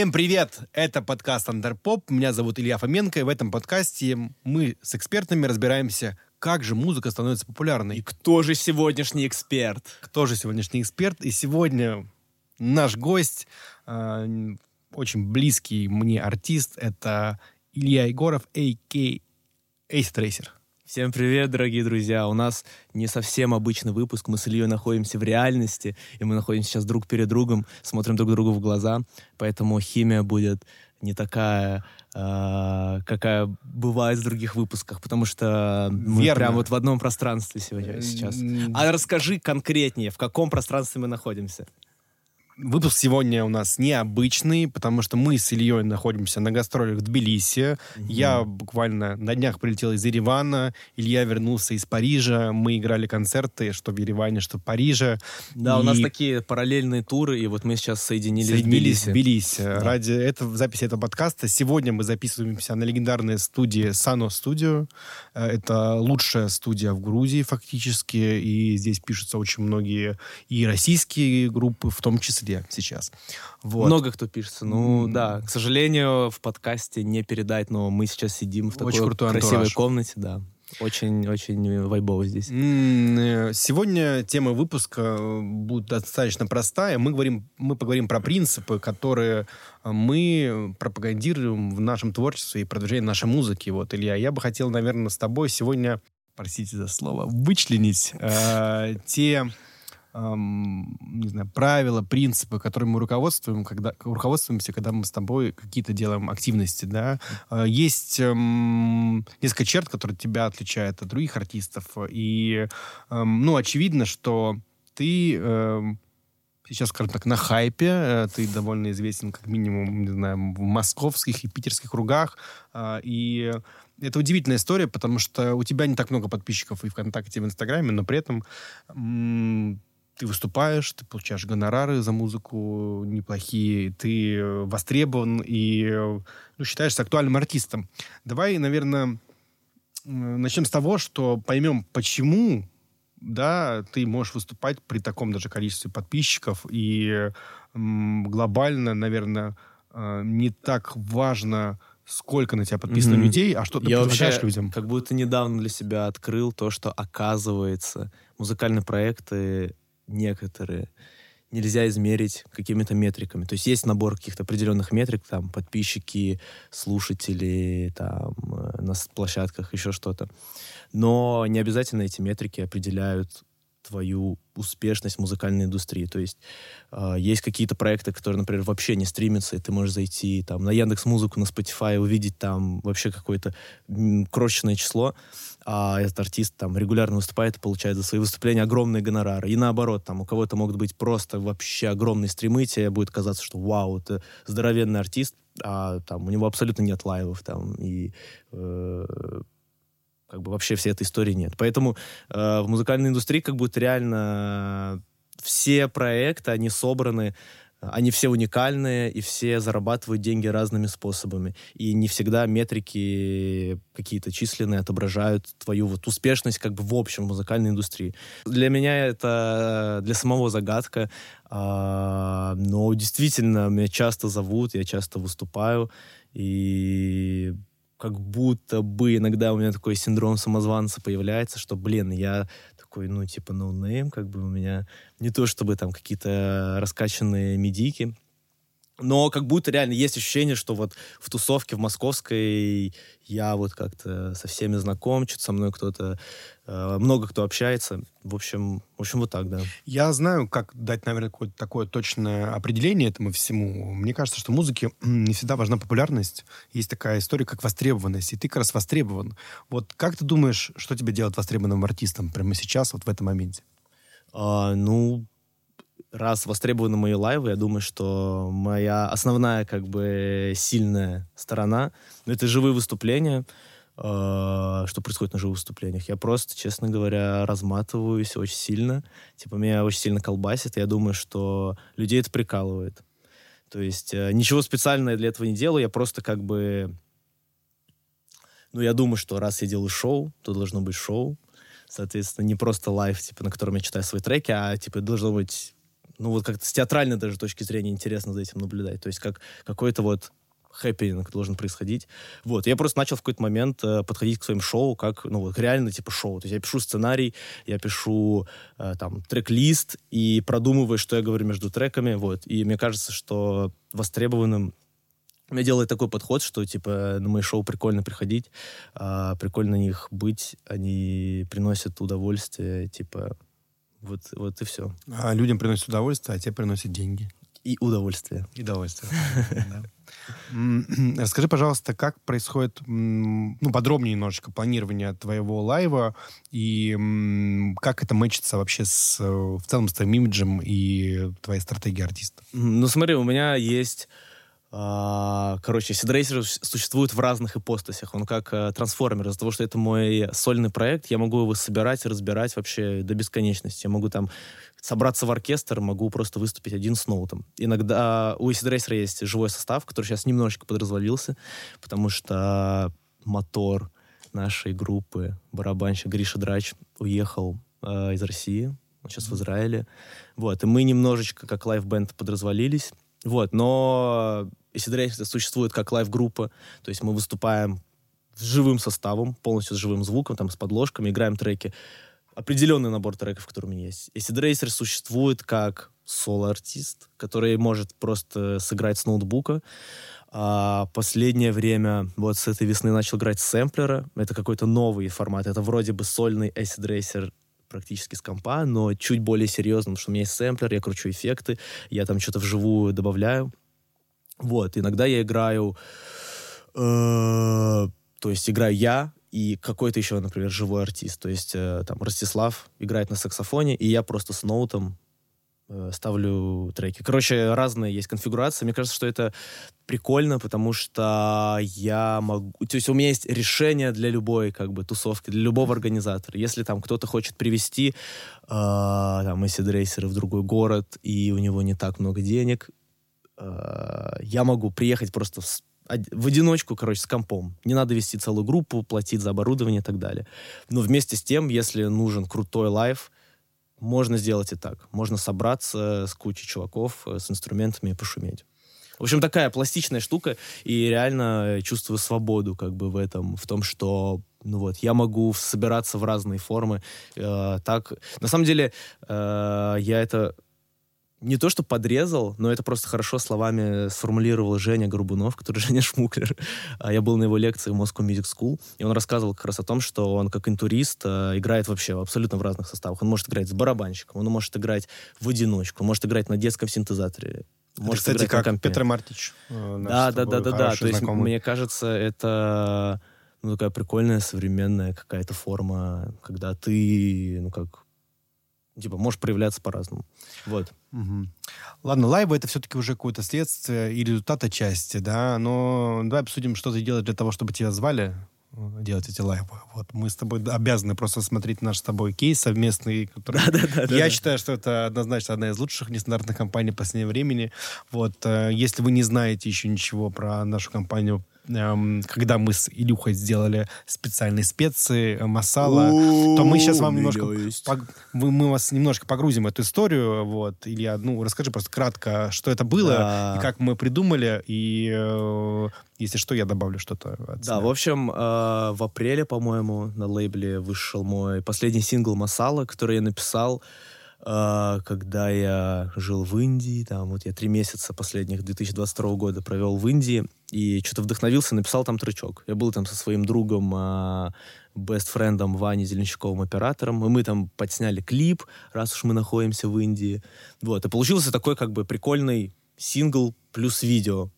Всем привет! Это подкаст Андерпоп. Меня зовут Илья Фоменко, и в этом подкасте мы с экспертами разбираемся, как же музыка становится популярной. И кто же сегодняшний эксперт? Кто же сегодняшний эксперт? И сегодня наш гость, э, очень близкий мне артист, это Илья Егоров, а.к. Ace Tracer. Всем привет, дорогие друзья. У нас не совсем обычный выпуск. Мы с Ильей находимся в реальности, и мы находимся сейчас друг перед другом, смотрим друг другу в глаза, поэтому химия будет не такая, э, какая бывает в других выпусках, потому что мы Верно. прям вот в одном пространстве сегодня сейчас. А расскажи конкретнее, в каком пространстве мы находимся? Выпуск сегодня у нас необычный, потому что мы с Ильей находимся на гастролях в Тбилиси. Я буквально на днях прилетел из Еревана, Илья вернулся из Парижа. Мы играли концерты, что в Ереване, что в Париже. Да, у нас И такие параллельные туры, и вот мы сейчас соединились, соединились в в Тбилиси. Тбилиси. Ради этого, записи этого подкаста сегодня мы записываемся на легендарной студии Сано Studio. Э, Это лучшая студия в Грузии фактически, и здесь пишутся очень многие и российские группы, в том числе сейчас. Вот. Много кто пишется. Ну М. да, к сожалению, в подкасте не передать, но мы сейчас сидим в Очень такой крутой красивой антураж. комнате, да. Очень-очень вайбово здесь. Э, Сегодня тема выпуска э, будет достаточно простая. Мы, говорим, мы поговорим про принципы, которые э, мы пропагандируем в нашем творчестве и продвижении нашей музыки. Вот, Илья, я бы хотел, наверное, с тобой сегодня, простите за слово, вычленить э, те эм, не знаю, правила, принципы, которыми мы руководствуем, когда, руководствуемся, когда мы с тобой какие-то делаем активности, да. Э, Есть эм, несколько черт, которые тебя отличают от других артистов, и, эм, ну, очевидно, что ты эм, сейчас, скажем так, на хайпе, э, ты довольно известен, как минимум, не знаю, в московских и питерских кругах, э, и это удивительная история, потому что у тебя не так много подписчиков и ВКонтакте, и в Инстаграме, но при этом ты выступаешь, ты получаешь гонорары за музыку неплохие, ты э, востребован и э, ну, считаешься актуальным артистом. Давай, наверное, начнем с того, что поймем, почему да, ты можешь выступать при таком даже количестве подписчиков, и м, глобально, наверное, э, не так важно, сколько на тебя подписано Мгм. людей, а что ты Я предлагаешь вообще людям. как будто недавно для себя открыл то, что оказывается музыкальные проекты некоторые нельзя измерить какими-то метриками. То есть есть набор каких-то определенных метрик, там, подписчики, слушатели, там, э, на площадках, еще что-то. Но не обязательно эти метрики определяют твою успешность в музыкальной индустрии. То есть э, есть какие-то проекты, которые, например, вообще не стримятся, и ты можешь зайти там на Яндекс Музыку, на Spotify, увидеть там вообще какое-то крошечное число, а этот артист там регулярно выступает и получает за свои выступления огромные гонорары. И наоборот, там у кого-то могут быть просто вообще огромные стримы, тебе будет казаться, что вау, это здоровенный артист, а там у него абсолютно нет лайвов там, и э, как бы вообще всей этой истории нет. Поэтому э, в музыкальной индустрии как будто реально все проекты, они собраны, они все уникальные, и все зарабатывают деньги разными способами. И не всегда метрики какие-то численные отображают твою вот успешность как бы в общем музыкальной индустрии. Для меня это для самого загадка, а, но действительно меня часто зовут, я часто выступаю, и как будто бы иногда у меня такой синдром самозванца появляется, что, блин, я такой, ну, типа, ноунейм, как бы у меня не то чтобы там какие-то раскачанные медийки, но как будто реально есть ощущение, что вот в тусовке в московской я вот как-то со всеми знаком, что-то со мной кто-то, э, много кто общается. В общем, в общем, вот так, да. Я знаю, как дать, наверное, какое-то такое точное определение этому всему. Мне кажется, что музыке не всегда важна популярность. Есть такая история, как востребованность, и ты как раз востребован. Вот как ты думаешь, что тебя делает востребованным артистом прямо сейчас, вот в этом моменте? А, ну, раз востребованы мои лайвы, я думаю, что моя основная как бы сильная сторона — это живые выступления. А, Что происходит на живых выступлениях? Я просто, честно говоря, разматываюсь очень сильно. Типа, меня очень сильно колбасит. и Я думаю, что людей это прикалывает. То есть э, ничего специального для этого не делаю. Я просто как бы... Ну, я думаю, что раз я делаю шоу, то должно быть шоу. Соответственно, не просто лайв, типа, на котором я читаю свои треки, а, типа, должно быть ну вот как-то с театральной даже точки зрения интересно за этим наблюдать. То есть как какой-то вот хэппинг должен происходить. Вот, я просто начал в какой-то момент э, подходить к своим шоу как, ну, вот, реально, типа, шоу. То есть я пишу сценарий, я пишу, э, там, трек-лист и продумываю, что я говорю между треками, вот. И мне кажется, что востребованным меня делает такой подход, что, типа, на мои шоу прикольно приходить, э, прикольно на них быть, они приносят удовольствие, типа, вот, вот и все. А людям приносит удовольствие, а тебе приносят деньги. И удовольствие. И удовольствие. Расскажи, пожалуйста, как происходит, ну, подробнее немножечко планирование твоего лайва и как это мэчится вообще с, в целом с твоим имиджем и твоей стратегией артиста? Ну, смотри, у меня есть а, короче, Сидрейсер существует в разных ипостасях. Он как э, трансформер. Из-за того, что это мой сольный проект, я могу его собирать и разбирать вообще до бесконечности. Я могу там собраться в оркестр, могу просто выступить один с ноутом. Иногда у Acid Racer а есть живой состав, который сейчас немножечко подразвалился, потому что мотор нашей группы, барабанщик Гриша Драч, уехал э, из России, он сейчас в Израиле. Вот, и мы немножечко как лайв-бенд подразвалились. Вот, но Acid Racer существует как лайв-группа, то есть мы выступаем с живым составом, полностью с живым звуком, там, с подложками, играем треки. Определенный набор треков, который у меня есть. Acid Racer существует как соло-артист, который может просто сыграть с ноутбука. А последнее время, вот с этой весны, начал играть с сэмплера. Это какой-то новый формат. Это вроде бы сольный Acid практически с компа, но чуть более серьезно, потому что у меня есть сэмплер, я кручу эффекты, я там что-то вживую добавляю. Вот, иногда я играю, э, то есть играю я и какой-то еще, например, живой артист. То есть э, там Ростислав играет на саксофоне, и я просто с ноутом э, ставлю треки. Короче, разные есть конфигурации. Мне кажется, что это прикольно, потому что я могу... То есть у меня есть решение для любой как бы тусовки, для любого организатора. Если там кто-то хочет привести э, там Acid Racer в другой город, и у него не так много денег, я могу приехать просто в, в одиночку, короче, с компом. Не надо вести целую группу, платить за оборудование и так далее. Но вместе с тем, если нужен крутой лайв, можно сделать и так. Можно собраться с кучей чуваков, э, с инструментами и пошуметь. В общем, такая пластичная штука, и реально чувствую свободу как бы в этом, в том, что ну вот, я могу собираться в разные формы. Э, так, на самом деле, э, я это не то, что подрезал, но это просто хорошо словами сформулировал Женя Горбунов, который Женя Шмуклер. А я был на его лекции в Moscow Music School, и он рассказывал как раз о том, что он как интурист э, играет вообще абсолютно в разных составах. Он может играть с барабанщиком, он может играть в одиночку, он может играть на детском синтезаторе. Может это, кстати, как Петр Мартич. Э, да, да, да, да, да. То есть, мне кажется, это ну, такая прикольная современная какая-то форма, когда ты, ну, как типа, можешь проявляться по-разному. Вот. Угу. Ладно, лайвы это все-таки уже какое-то следствие и результат отчасти, да, но давай обсудим, что ты делаешь для того, чтобы тебя звали э, делать эти лайвы. Вот мы с тобой обязаны просто смотреть наш с тобой кейс совместный, который... Да, да, да, Я да, считаю, что это однозначно одна из лучших нестандартных компаний последнего времени. Вот, э, если вы не знаете еще ничего про нашу компанию, когда мы с Илюхой сделали специальные специи, э, масала, то мы сейчас вам немножко... Мы вас немножко погрузим в эту историю. Вот. Илья, ну, расскажи просто кратко, что это было, и как мы придумали, и э, если что, я добавлю что-то. Да, в общем, э, в апреле, по-моему, на лейбле вышел мой последний сингл «Масала», который я написал когда я жил в Индии, там вот я три месяца последних 2022 года провел в Индии, и что-то вдохновился, написал там тречок. Я был там со своим другом, бест-френдом Ваней Зеленщиковым оператором, и мы там подсняли клип, раз уж мы находимся в Индии. Вот, и получился такой как бы прикольный сингл плюс видео.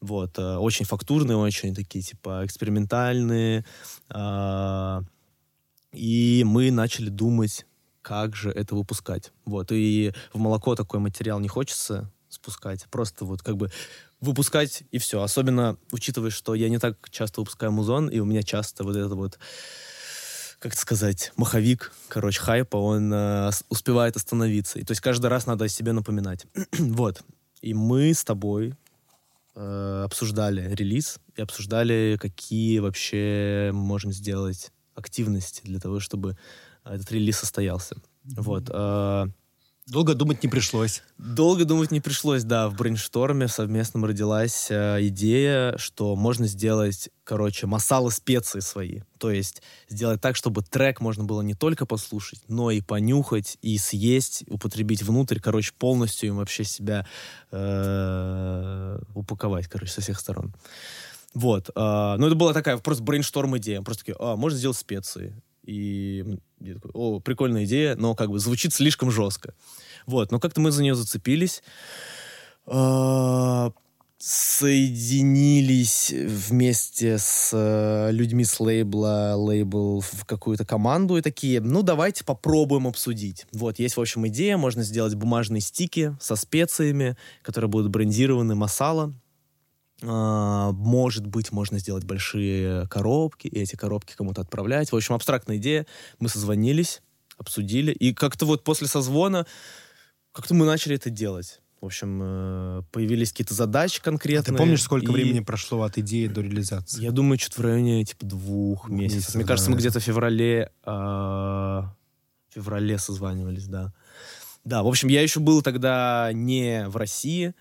Вот, а, очень фактурные, очень такие, типа, экспериментальные. А, и мы начали думать как же это выпускать. Вот, и в молоко такой материал не хочется спускать, просто вот как бы выпускать и все. Особенно учитывая, что я не так часто выпускаю музон, и у меня часто вот это вот как сказать, маховик, короче, хайпа, он э, успевает остановиться. И то есть каждый раз надо о себе напоминать. вот. И мы с тобой э, обсуждали релиз и обсуждали, какие вообще мы можем сделать активности для того, чтобы этот релиз состоялся. Вот. Э, Долго думать не пришлось. Долго думать не пришлось, да. В брейншторме совместном родилась э, идея, что можно сделать, короче, масалы специи свои. То есть сделать так, чтобы трек можно было не только послушать, но и понюхать, и съесть, употребить внутрь, короче, полностью им вообще себя э, упаковать, короче, со всех сторон. Вот. Э, ну, это была такая просто брейншторм идея. Просто такие, а, можно сделать специи. И я такой, о, прикольная идея, но как бы звучит слишком жестко. Вот, но как-то мы за нее зацепились. А, соединились вместе с э, людьми с лейбла, лейбл в какую-то команду и такие, ну, давайте попробуем обсудить. Вот, есть, в общем, идея, можно сделать бумажные стики со специями, которые будут брендированы масала, может быть, можно сделать большие коробки, и эти коробки кому-то отправлять. В общем, абстрактная идея. Мы созвонились, обсудили, и как-то вот после созвона как-то мы начали это делать. В общем, э, появились какие-то задачи конкретные. А ты помнишь, сколько и... времени прошло от идеи до реализации? Я думаю, что-то в районе типа двух месяцев. месяцев. Мне кажется, мы где-то в феврале, э, в феврале созванивались, да. Да, в общем, я еще был тогда не в России,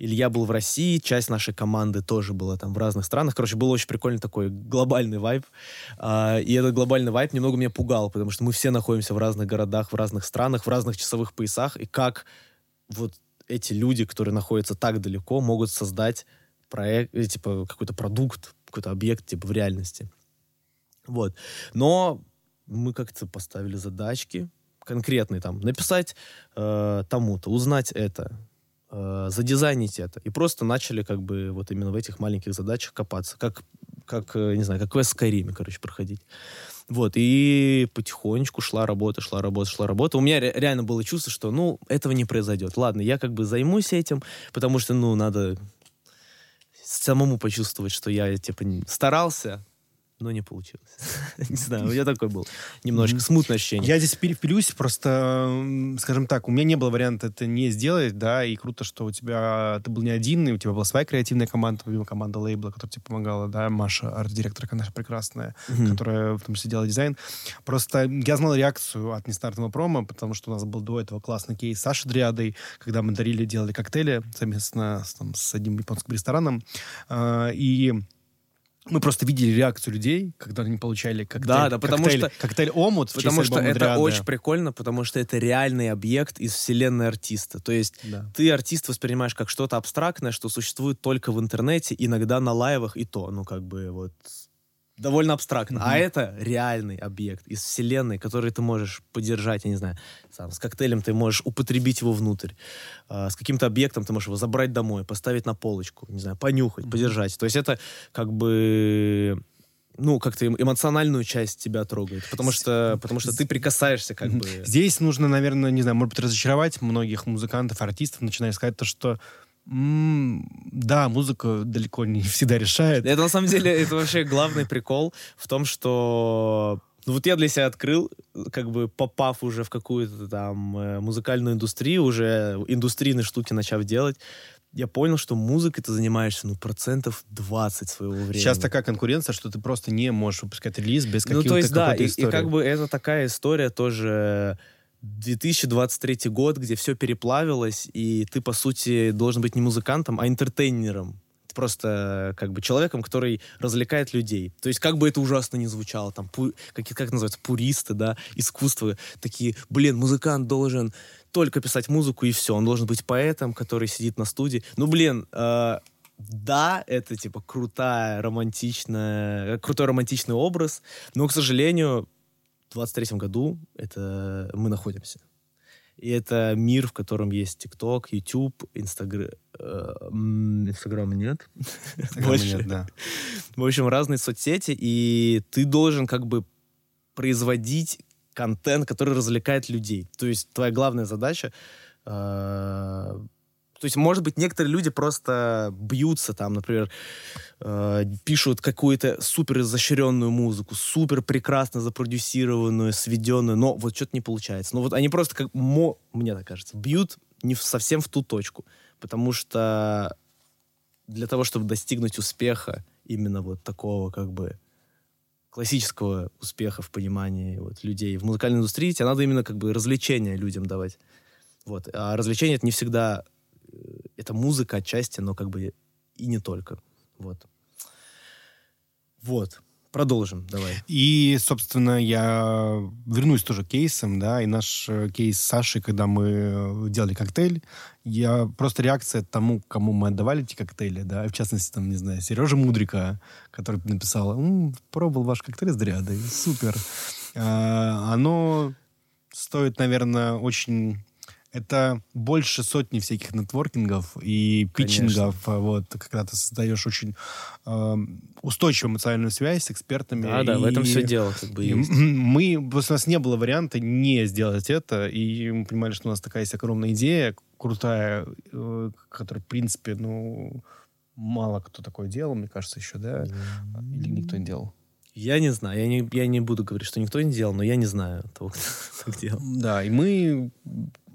Илья был в России, часть нашей команды тоже была там в разных странах. Короче, был очень прикольный такой глобальный вайб. А, и этот глобальный вайб немного меня пугал, потому что мы все находимся в разных городах, в разных странах, в разных часовых поясах. И как вот эти люди, которые находятся так далеко, могут создать проект, э, типа какой-то продукт, какой-то объект типа в реальности. Вот. Но мы как-то поставили задачки конкретные там, написать э, тому-то, узнать это, э, задизайнить это. И просто начали как бы вот именно в этих маленьких задачах копаться. Как, как э, не знаю, как квест Skyrim, короче, проходить. Вот, и потихонечку шла работа, шла работа, шла работа. У меня ре- реально было чувство, что, ну, этого не произойдет. Ладно, я как бы займусь этим, потому что, ну, надо самому почувствовать, что я, типа, старался, но не получилось. не знаю, у меня такой был немножко смутное ощущение. Я здесь впилюсь, просто, скажем так, у меня не было варианта это не сделать, да, и круто, что у тебя, ты был не один, и у тебя была своя креативная команда, помимо команда лейбла, которая тебе помогала, да, Маша, арт-директорка наша прекрасная, которая в том числе делала дизайн. Просто я знал реакцию от нестартового промо, потому что у нас был до этого классный кейс с Сашей Дриадой, когда мы дарили, делали коктейли совместно с, там, с одним японским рестораном, э, и мы просто видели реакцию людей, когда они получали коктейль. Да, да, потому коктейль, что... Коктейль «Омут» Потому что это Дриады. очень прикольно, потому что это реальный объект из вселенной артиста. То есть да. ты артист воспринимаешь как что-то абстрактное, что существует только в интернете, иногда на лайвах, и то, ну, как бы вот довольно абстрактно. Mm-hmm. А это реальный объект из вселенной, который ты можешь подержать, я не знаю, сам, с коктейлем ты можешь употребить его внутрь, э, с каким-то объектом ты можешь его забрать домой, поставить на полочку, не знаю, понюхать, mm-hmm. подержать. То есть это как бы ну, как-то эмоциональную часть тебя трогает, потому что, потому что ты прикасаешься как бы. Здесь нужно, наверное, не знаю, может быть, разочаровать многих музыкантов, артистов, начиная сказать то, что да, музыка далеко не всегда решает. Это на самом деле, это вообще главный прикол в том, что ну вот я для себя открыл, как бы попав уже в какую-то там э, музыкальную индустрию, уже индустрийные штуки начав делать, я понял, что музыкой ты занимаешься, ну, процентов 20 своего времени. Сейчас такая конкуренция, что ты просто не можешь выпускать релиз без каких-то Ну, то есть, да, и, и как бы это такая история тоже 2023 год, где все переплавилось, и ты, по сути, должен быть не музыкантом, а интертейнером. Просто как бы человеком, который развлекает людей. То есть как бы это ужасно не звучало, там, пу, как, как называется, пуристы, да, искусство, такие, блин, музыкант должен только писать музыку и все, он должен быть поэтом, который сидит на студии. Ну, блин, э, да, это типа крутая, романтичная, крутой романтичный образ, но, к сожалению, 23 году это мы находимся. И это мир, в котором есть ТикТок, YouTube, Инстаграм... Инстаграма нет. Инстаграма нет, да. В общем, разные соцсети, и ты должен как бы производить контент, который развлекает людей. То есть твоя главная задача э, то есть, может быть, некоторые люди просто бьются там, например, э, пишут какую-то супер изощренную музыку, супер прекрасно запродюсированную, сведенную, но вот что-то не получается. Ну вот они просто, как мо, мне так кажется, бьют не в, совсем в ту точку, потому что для того, чтобы достигнуть успеха, именно вот такого как бы классического успеха в понимании вот, людей в музыкальной индустрии, тебе надо именно как бы развлечения людям давать. Вот. А развлечение это не всегда... Это музыка отчасти, но как бы и не только. Вот. Вот. Продолжим, давай. И, собственно, я вернусь тоже кейсам, да, и наш э, кейс с Сашей, когда мы э, делали коктейль, я просто реакция тому, кому мы отдавали эти коктейли, да, в частности, там, не знаю, Сережа Мудрика, который написал, «М, пробовал ваш коктейль с дриадой, супер. А, оно стоит, наверное, очень... Это больше сотни всяких нетворкингов и Конечно. питчингов, а, вот, когда ты создаешь очень э, устойчивую эмоциональную связь с экспертами. Да, да, в этом и- все дело, как бы и есть. мы, просто у нас не было варианта не сделать это, и мы понимали, что у нас такая есть огромная идея, крутая, э, которая, в принципе, ну, мало кто такое делал, мне кажется, еще, да? Или никто не делал? Я не знаю, я не, я не буду говорить, что никто не делал, но я не знаю того, кто так делал. Да, и мы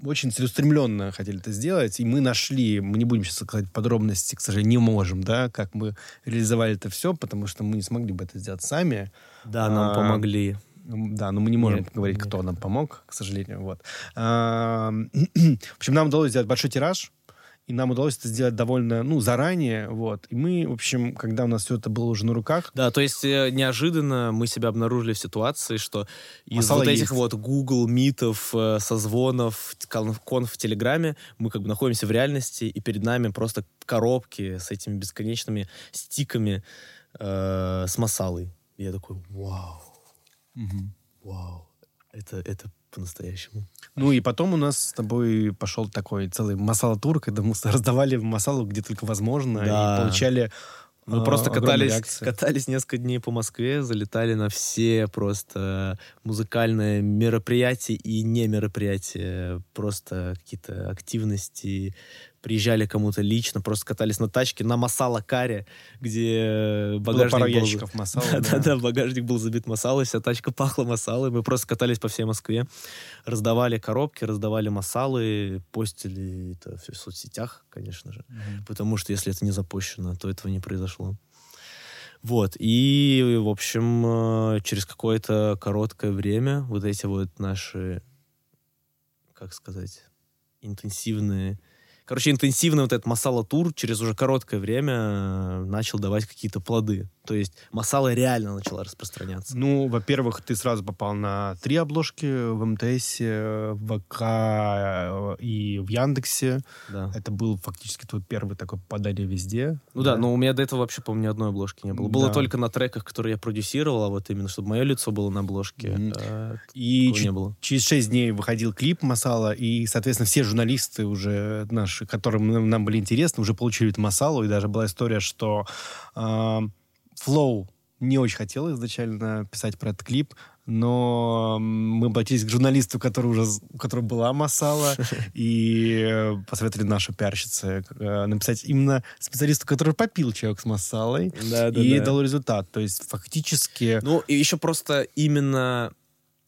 очень целеустремленно хотели это сделать, и мы нашли, мы не будем сейчас сказать подробности, к сожалению, не можем, да, как мы реализовали это все, потому что мы не смогли бы это сделать сами, Да, нам А, помогли. Да, но мы не можем Нет, говорить, нет. кто нам помог, к сожалению. Вот. А, В общем, нам удалось сделать большой тираж, и нам удалось это сделать довольно, ну, заранее, вот. И мы, в общем, когда у нас все это было уже на руках, Да, то есть э, неожиданно мы себя обнаружили в ситуации, что из Масала вот этих есть. вот Google митов, э, созвонов, конф, в Телеграме, мы как бы находимся в реальности, и перед нами просто коробки с этими бесконечными стиками э, с масалой. И я такой, вау, вау, это, это по-настоящему. Ну и потом у нас с тобой пошел такой целый масала-тур, когда мы раздавали масалу где только возможно, Да. и получали Мы а, просто катались, катались несколько дней по Москве, залетали на все просто музыкальные мероприятия и не мероприятия, просто какие-то активности. Приезжали кому-то лично, просто катались на тачке на Масала-каре, где Было багажник пару был... ящиков масала. да. Да-да-да, багажник был забит масалой, вся тачка пахла масалой. Мы просто катались по всей Москве, раздавали коробки, раздавали масалы, постили это все в соцсетях, конечно же. Мгм. Потому что если это не запущено, то этого не произошло. Вот. И, в общем, э, через какое-то короткое время вот эти вот наши, как сказать, интенсивные... Короче, интенсивный вот этот масала-тур через уже короткое время э, начал давать какие-то плоды. То есть масала реально начала распространяться. Ну, во-первых, ты сразу попал на три обложки в МТС, в ВК э, и в Яндексе. Да. Это был фактически твой первый такой попадание везде. Ну да, но у меня до этого вообще, по-моему, ни одной обложки не было. Было Да. только на треках, которые я продюсировал, а вот именно, чтобы мое лицо было на обложке. Мгм. э, И не было. через шесть дней выходил клип Масала, и, соответственно, все журналисты уже наши, которым нам, нам были интересны, уже получили эту Масалу, и даже была история, что Flow не очень хотел изначально писать про этот клип, но мы обратились к журналисту, который уже, у которого была Масала, и э, посоветовали нашу пиарщице э, написать именно специалисту, который попил человек с Масалой, Да, да, и да. дал результат. То есть фактически... Ну, и еще просто именно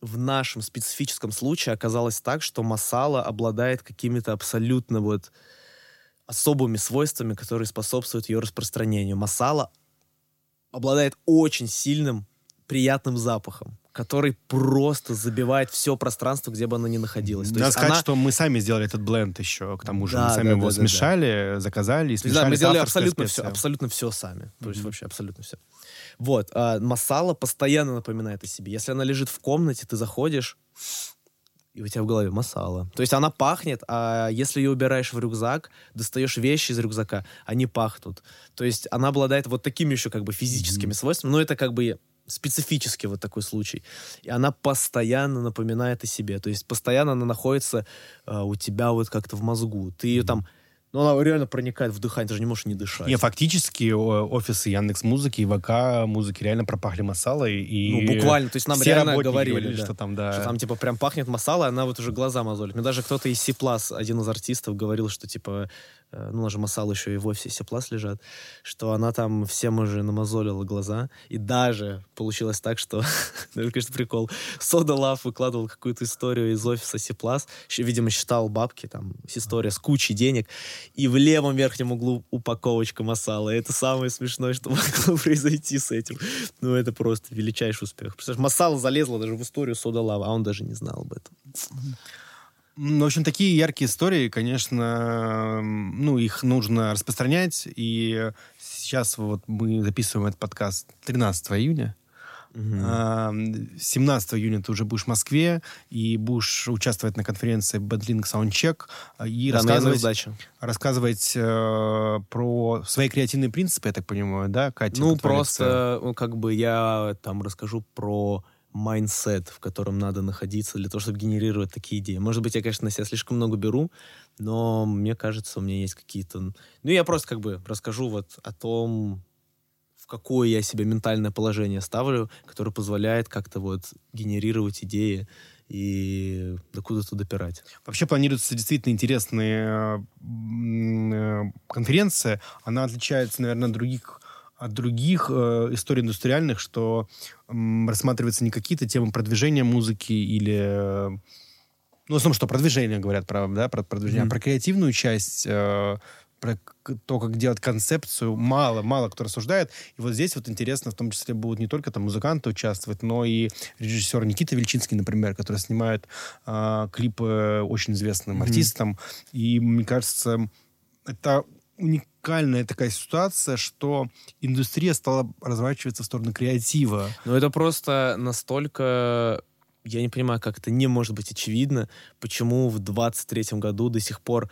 в нашем специфическом случае оказалось так, что масала обладает какими-то абсолютно вот особыми свойствами, которые способствуют ее распространению. Масала обладает очень сильным приятным запахом, который просто забивает все пространство, где бы оно ни находилось. То Надо есть сказать, она- что мы сами сделали этот бленд еще, к тому же. Да, мы сами да, его да, да, смешали, заказали и есть, да, смешали мы сделали абсолютно все, специей. абсолютно все сами. То есть вообще абсолютно все. Вот. А масала постоянно напоминает о себе. Если она лежит в комнате, ты заходишь, и у тебя в голове масала. То есть она пахнет, а если ее убираешь в рюкзак, достаешь вещи из рюкзака, они пахнут. То есть она обладает вот такими еще как бы физическими свойствами, но это как бы специфический вот такой случай. И она постоянно напоминает о себе. То есть постоянно она находится а, у тебя вот как-то в мозгу. Ты ее там... Ну, она реально проникает в дыхание, ты же не можешь не дышать. Не, фактически офисы Яндекс Музыки и ВК музыки реально пропахли масалой. И Ну, буквально. То есть нам реально работники говорили, да, что там, да. что там, типа, прям пахнет масала, и она вот уже глаза мозолит. Мне даже кто-то из Сиплас, один из артистов, говорил, что, типа, э, ну, у нас же масала еще и в офисе Сиплас лежат, что она там всем уже намазолила глаза. И даже получилось так, что, ну, это, конечно, прикол, Сода Лав выкладывал какую-то историю из офиса Сиплас, видимо, считал бабки, там, история с кучей денег, и в левом верхнем углу упаковочка масала. И это самое смешное, что могло произойти с этим. Ну, это просто величайший успех. Представляешь, масала залезла даже в историю Сода Лава, а он даже не знал об этом. В общем, такие яркие истории, конечно, ну, их нужно распространять. И сейчас вот мы записываем этот подкаст 13 июня. Угу. 17 июня ты уже будешь в Москве и будешь участвовать на конференции Badlink Soundcheck и да, рассказывать, рассказывать э, про свои креативные принципы, я так понимаю, да, Катя? Ну, просто, ну, как бы я там расскажу про mindset, в котором надо находиться для того, чтобы генерировать такие идеи. Может быть, я, конечно, на себя слишком много беру, но мне кажется, у меня есть какие-то... Ну, я просто как бы расскажу вот о том, в какое я себе ментальное положение ставлю, которое позволяет как-то вот генерировать идеи и докуда-то допирать. Вообще планируется действительно интересная э, конференция. Она отличается, наверное, от других от других э, историй индустриальных, что э, рассматриваются не какие-то темы продвижения музыки или... Э, ну, в основном, что продвижение говорят про, да, про продвижение, mm-hmm. а про креативную часть, э, про то, как делать концепцию, мало, мало кто рассуждает. И вот здесь вот интересно, в том числе будут не только там музыканты участвовать, но и режиссер Никита Вельчинский, например, который снимает э, клипы очень известным mm-hmm. артистам. И мне кажется, это уникальная такая ситуация, что индустрия стала разворачиваться в сторону креатива. Ну, это просто настолько... Я не понимаю, как это не может быть очевидно, почему в 23 году до сих пор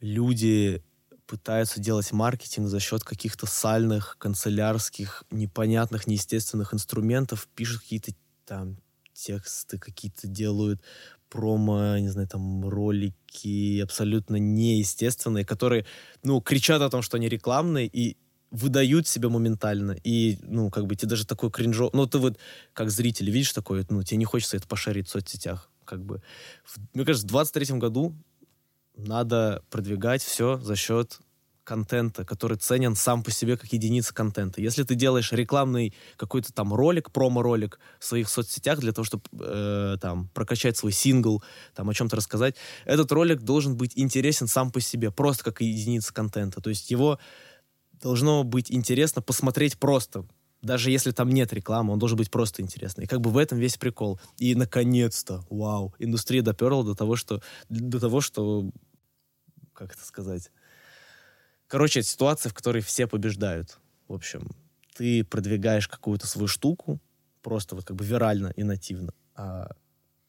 люди пытаются делать маркетинг за счет каких-то сальных, канцелярских, непонятных, неестественных инструментов, пишут какие-то там тексты, какие-то делают промо, не знаю, там, ролики абсолютно неестественные, которые, ну, кричат о том, что они рекламные, и выдают себя моментально. И, ну, как бы тебе даже такой кринжо... Ну, ты вот как зритель видишь такое, ну, тебе не хочется это пошарить в соцсетях. Как бы. Мне кажется, в 23 году надо продвигать все за счет контента, который ценен сам по себе как единица контента. Если ты делаешь рекламный какой-то там ролик, промо-ролик в своих соцсетях для того, чтобы э, там прокачать свой сингл, там о чем-то рассказать, этот ролик должен быть интересен сам по себе, просто как единица контента. То есть его должно быть интересно посмотреть просто, даже если там нет рекламы, он должен быть просто интересный. И как бы в этом весь прикол. И наконец-то, вау, индустрия доперла до того, что, до того, что, как это сказать, Короче, это ситуация, в которой все побеждают. В общем, ты продвигаешь какую-то свою штуку, просто вот как бы вирально и нативно, а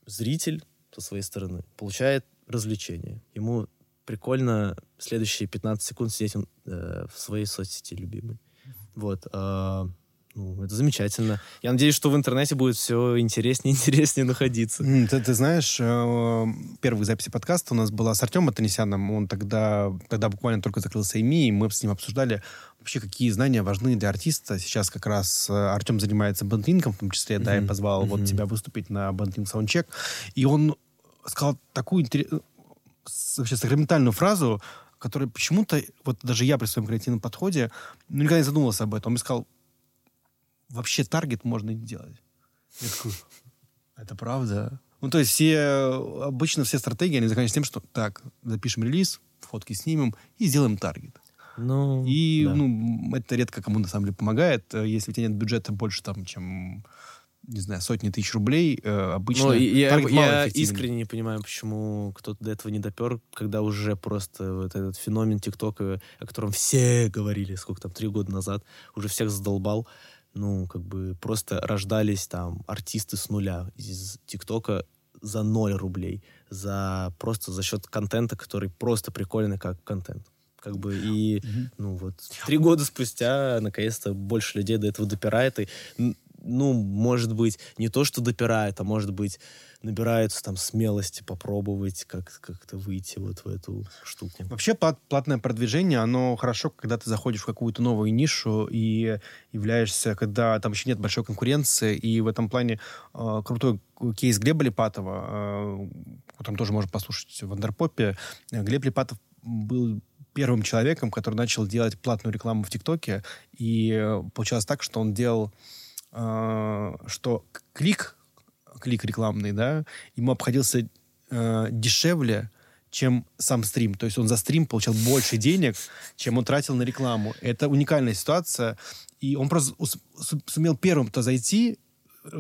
зритель со своей стороны получает развлечение. Ему прикольно следующие 15 секунд сидеть э, в своей соцсети любимой. Вот. Э, ну, это замечательно. Я надеюсь, что в интернете будет все интереснее и интереснее находиться. Ты, ты знаешь, э, первые записи подкаста у нас была с Артемом Атанесяном. Он тогда, тогда буквально только закрылся ИМИ, и мы с ним обсуждали вообще, какие знания важны для артиста. Сейчас как раз э, Артем занимается бандингом, в том числе, mm-hmm. да, я позвал mm-hmm. вот тебя выступить на бандинг саундчек. И он сказал такую интерес... вообще сакраментальную фразу, которая почему-то, вот даже я при своем креативном подходе, ну, никогда не задумывался об этом. Он мне сказал, вообще таргет можно не делать. Я такой, это правда? Ну, то есть все, обычно все стратегии, они заканчиваются тем, что так, запишем релиз, фотки снимем и сделаем таргет. Ну, и, да. ну, это редко кому на самом деле помогает. Если у тебя нет бюджета больше, там, чем не знаю, сотни тысяч рублей, э, обычно Но я, я искренне не понимаю, почему кто-то до этого не допер, когда уже просто вот этот феномен ТикТока, о котором все говорили, сколько там, три года назад, уже всех задолбал ну, как бы просто рождались там артисты с нуля из ТикТока за ноль рублей, за просто за счет контента, который просто прикольный как контент. Как бы и, ну вот, три года спустя, наконец-то, больше людей до этого допирает, и, ну, может быть, не то, что допирает, а может быть, набираются там смелости попробовать как- как-то выйти вот в эту штуку. Вообще плат- платное продвижение, оно хорошо, когда ты заходишь в какую-то новую нишу и являешься, когда там еще нет большой конкуренции, и в этом плане э, крутой кейс Глеба Липатова, э, там тоже можно послушать в Андерпопе. Глеб Липатов был первым человеком, который начал делать платную рекламу в ТикТоке, и э, получалось так, что он делал, что клик клик рекламный, да, ему обходился э, дешевле, чем сам стрим. То есть он за стрим получал больше денег, чем он тратил на рекламу. Это уникальная ситуация. И он просто сумел первым-то зайти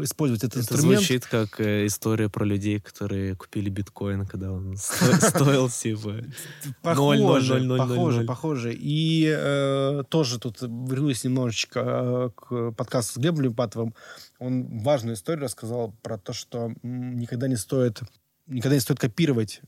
использовать этот Это инструмент. звучит как э, история про людей, которые купили биткоин, когда он сто- стоил типа... Похоже, похоже, похоже. И э, тоже тут вернусь немножечко э, к подкасту с Глебом Липатовым. Он важную историю рассказал про то, что никогда не стоит, никогда не стоит копировать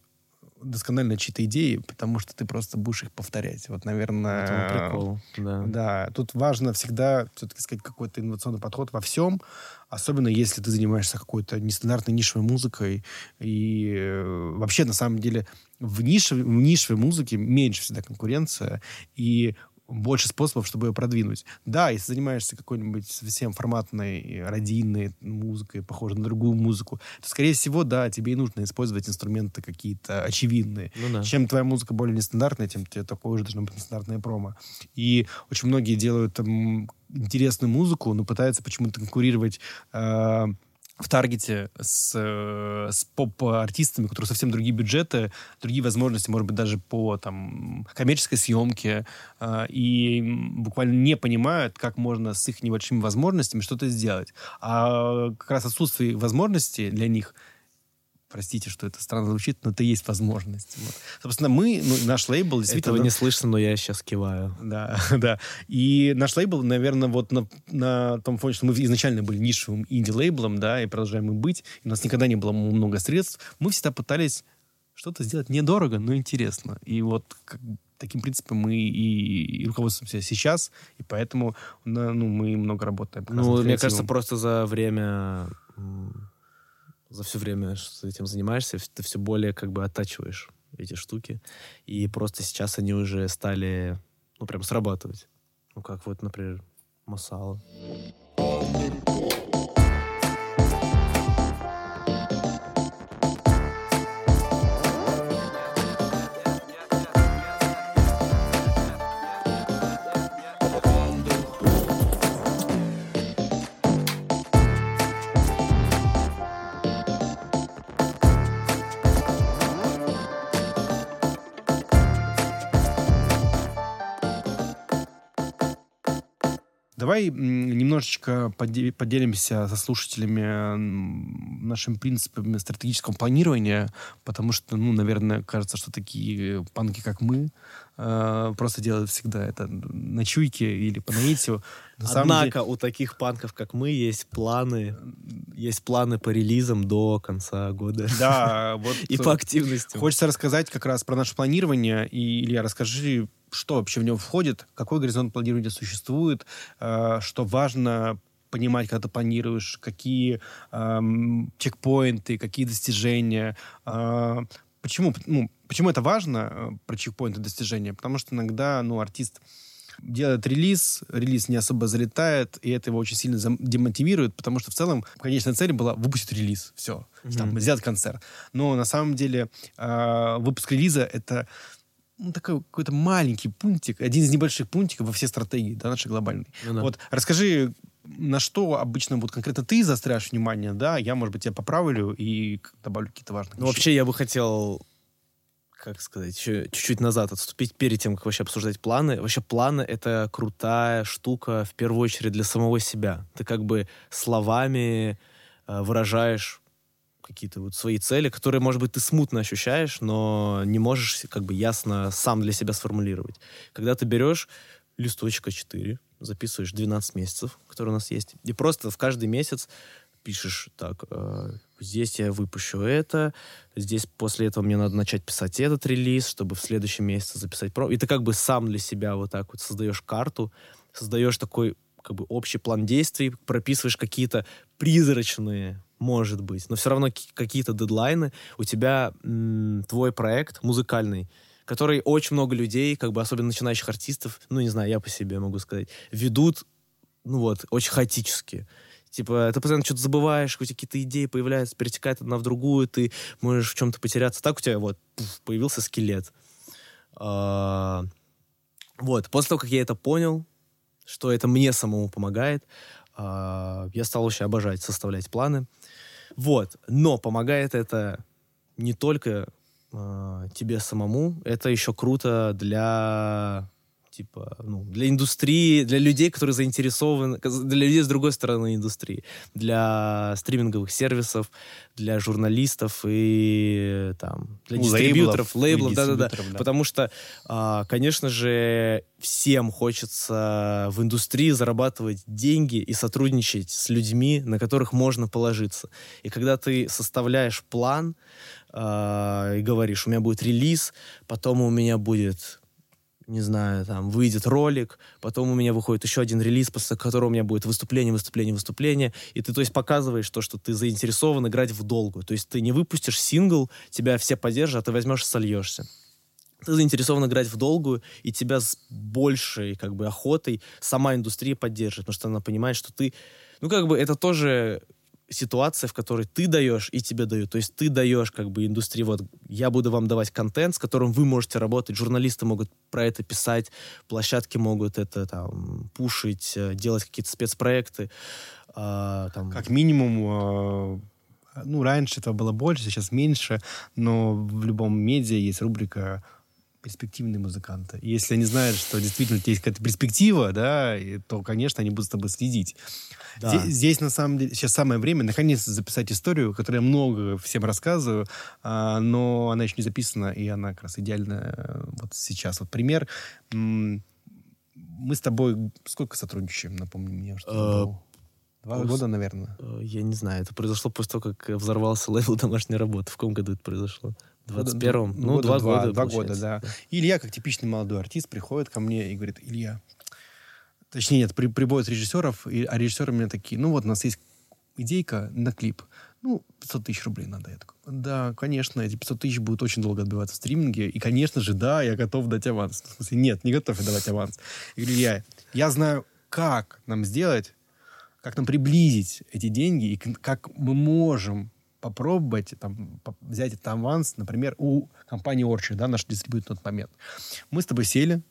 досконально чьи-то идеи, потому что ты просто будешь их повторять. Вот, наверное... Это прикол, да. Да, тут важно всегда все-таки сказать какой-то инновационный подход во всем, особенно если ты занимаешься какой-то нестандартной нишевой музыкой. И э, вообще, на самом деле, в, нише, в нишевой музыке меньше всегда конкуренция и больше способов, чтобы ее продвинуть. Да, если занимаешься какой-нибудь совсем форматной, радийной музыкой, похожей на другую музыку, то, скорее всего, да, тебе и нужно использовать инструменты какие-то очевидные. Ну да. Чем твоя музыка более нестандартная, тем тебе такое же должно быть нестандартное промо. И очень многие делают там, интересную музыку, но пытаются почему-то конкурировать э, в таргете с, э, с поп-артистами, у которых совсем другие бюджеты, другие возможности, может быть, даже по там, коммерческой съемке, э, и буквально не понимают, как можно с их небольшими возможностями что-то сделать. А как раз отсутствие возможностей для них Простите, что это странно звучит, но это есть возможность. Вот. Собственно, мы, ну, наш лейбл действительно... Этого не слышно, но я сейчас киваю. Да, да. И наш лейбл, наверное, вот на, на том фоне, что мы изначально были нишевым инди-лейблом, да, и продолжаем и быть, и у нас никогда не было много средств, мы всегда пытались что-то сделать недорого, но интересно. И вот как, таким принципом мы и, и руководствуемся сейчас, и поэтому ну, мы много работаем. Ну, мне кажется, просто за время, за все время, что ты этим занимаешься, ты все более как бы оттачиваешь эти штуки. И просто сейчас они уже стали, ну, прям срабатывать. Ну, как вот, например, Масала. Давай немножечко поде- поделимся со слушателями нашими принципами стратегического планирования, потому что, ну, наверное, кажется, что такие панки, как мы, э, просто делают всегда это на чуйке или по наитию. На самом деле- Однако у таких панков, как мы, есть планы, есть планы по релизам до конца года. да, вот И по активности. Хочется рассказать как раз про наше планирование. И, Илья, расскажи, что вообще в него входит, какой горизонт планирования существует, э, что важно понимать, когда ты планируешь, какие эм, чекпоинты, какие достижения. э, почему, ну, почему это важно, э, про чекпоинты достижения? Потому что иногда ну, артист делает релиз, релиз не особо залетает, и это его очень сильно демотивирует, потому что в целом конечная цель была выпустить релиз, все, там, Мгм. сделать концерт. Но на самом деле э, выпуск релиза — это ну, такой какой-то маленький пунктик, один из небольших пунктиков во всей стратегии, да, нашей глобальной. Ну да. Вот расскажи, на что обычно вот конкретно ты заостряешь внимание, да, я, может быть, тебя поправлю и добавлю какие-то важные Ну, вообще, я бы хотел, как сказать, еще чуть-чуть назад отступить перед тем, как вообще обсуждать планы. Вообще, планы — это крутая штука, в первую очередь, для самого себя. Ты как бы словами э, выражаешь какие-то вот свои цели, которые, может быть, ты смутно ощущаешь, но не можешь как бы ясно сам для себя сформулировать. Когда ты берешь листочка 4, записываешь 12 месяцев, которые у нас есть, и просто в каждый месяц пишешь так, э, здесь я выпущу это, здесь после этого мне надо начать писать этот релиз, чтобы в следующем месяце записать про. И ты как бы сам для себя вот так вот создаешь карту, создаешь такой как бы общий план действий, прописываешь какие-то призрачные, может быть, но все равно ки- какие-то дедлайны. У тебя м, твой проект музыкальный, который очень много людей, как бы особенно начинающих артистов, ну не знаю, я по себе могу сказать, ведут, ну вот, очень хаотически. Типа, ты постоянно что-то забываешь, у тебя какие-то идеи появляются, перетекает одна в другую, ты можешь в чем-то потеряться. Так у тебя вот появился скелет. А, Вот, после того, как я это понял, что это мне самому помогает, а, я стал вообще обожать составлять планы. Вот, но помогает это не только а, тебе самому, это еще круто для типа, ну, для индустрии, для людей, которые заинтересованы, для людей с другой стороны индустрии, для стриминговых сервисов, для журналистов и там, для дистрибьюторов, лейблов, да-да-да. Да. Потому что, а, конечно же, всем хочется в индустрии зарабатывать деньги и сотрудничать с людьми, на которых можно положиться. И когда ты составляешь план э, и говоришь, у меня будет релиз, потом у меня будет не знаю, там, выйдет ролик, потом у меня выходит еще один релиз, после которого у меня будет выступление, выступление, выступление, и ты, то есть, показываешь то, что ты заинтересован играть в долгу. То есть ты не выпустишь сингл, тебя все поддержат, а ты возьмешь и сольешься. Ты заинтересован играть в долгую, и тебя с большей, как бы, охотой сама индустрия поддержит, потому что она понимает, что ты... Ну, как бы, это тоже ситуация, в которой ты даешь и тебе дают. То есть ты даешь как бы индустрии, вот я буду вам давать контент, с которым вы можете работать, журналисты могут про это писать, площадки могут это там пушить, э, делать какие-то спецпроекты. А, там... Как минимум, э, ну, раньше этого было больше, сейчас меньше, но в любом медиа есть рубрика перспективные музыканты. И если они знают, что действительно есть какая-то перспектива, да, то, конечно, они будут с тобой следить. Да. Здесь, здесь, на самом деле, сейчас самое время наконец записать историю, которую я много всем рассказываю, а, но она еще не записана, и она как раз идеальная э, вот сейчас. Вот пример. Мы с тобой сколько сотрудничаем, напомни мне, что э, Два года, наверное. Э, я не знаю. Это произошло после того, как взорвался лейбл домашней работы. В каком году это произошло? В 21-м? Ну, года, два, два года. Два года, да. да. Илья, как типичный молодой артист, приходит ко мне и говорит, Илья, Точнее, нет, при, прибывают режиссеров, и, а режиссеры у меня такие, ну вот, у нас есть идейка на клип. Ну, 500 тысяч рублей надо. Я такой, да, конечно, эти 500 тысяч будут очень долго отбиваться в стриминге. И, конечно же, да, я готов дать аванс. В смысле, нет, не готов я давать аванс. Я говорю, я, я знаю, как нам сделать, как нам приблизить эти деньги, и как мы можем попробовать там, взять этот аванс, например, у компании Orchard, да, наш дистрибьютор на тот момент. Мы с тобой сели,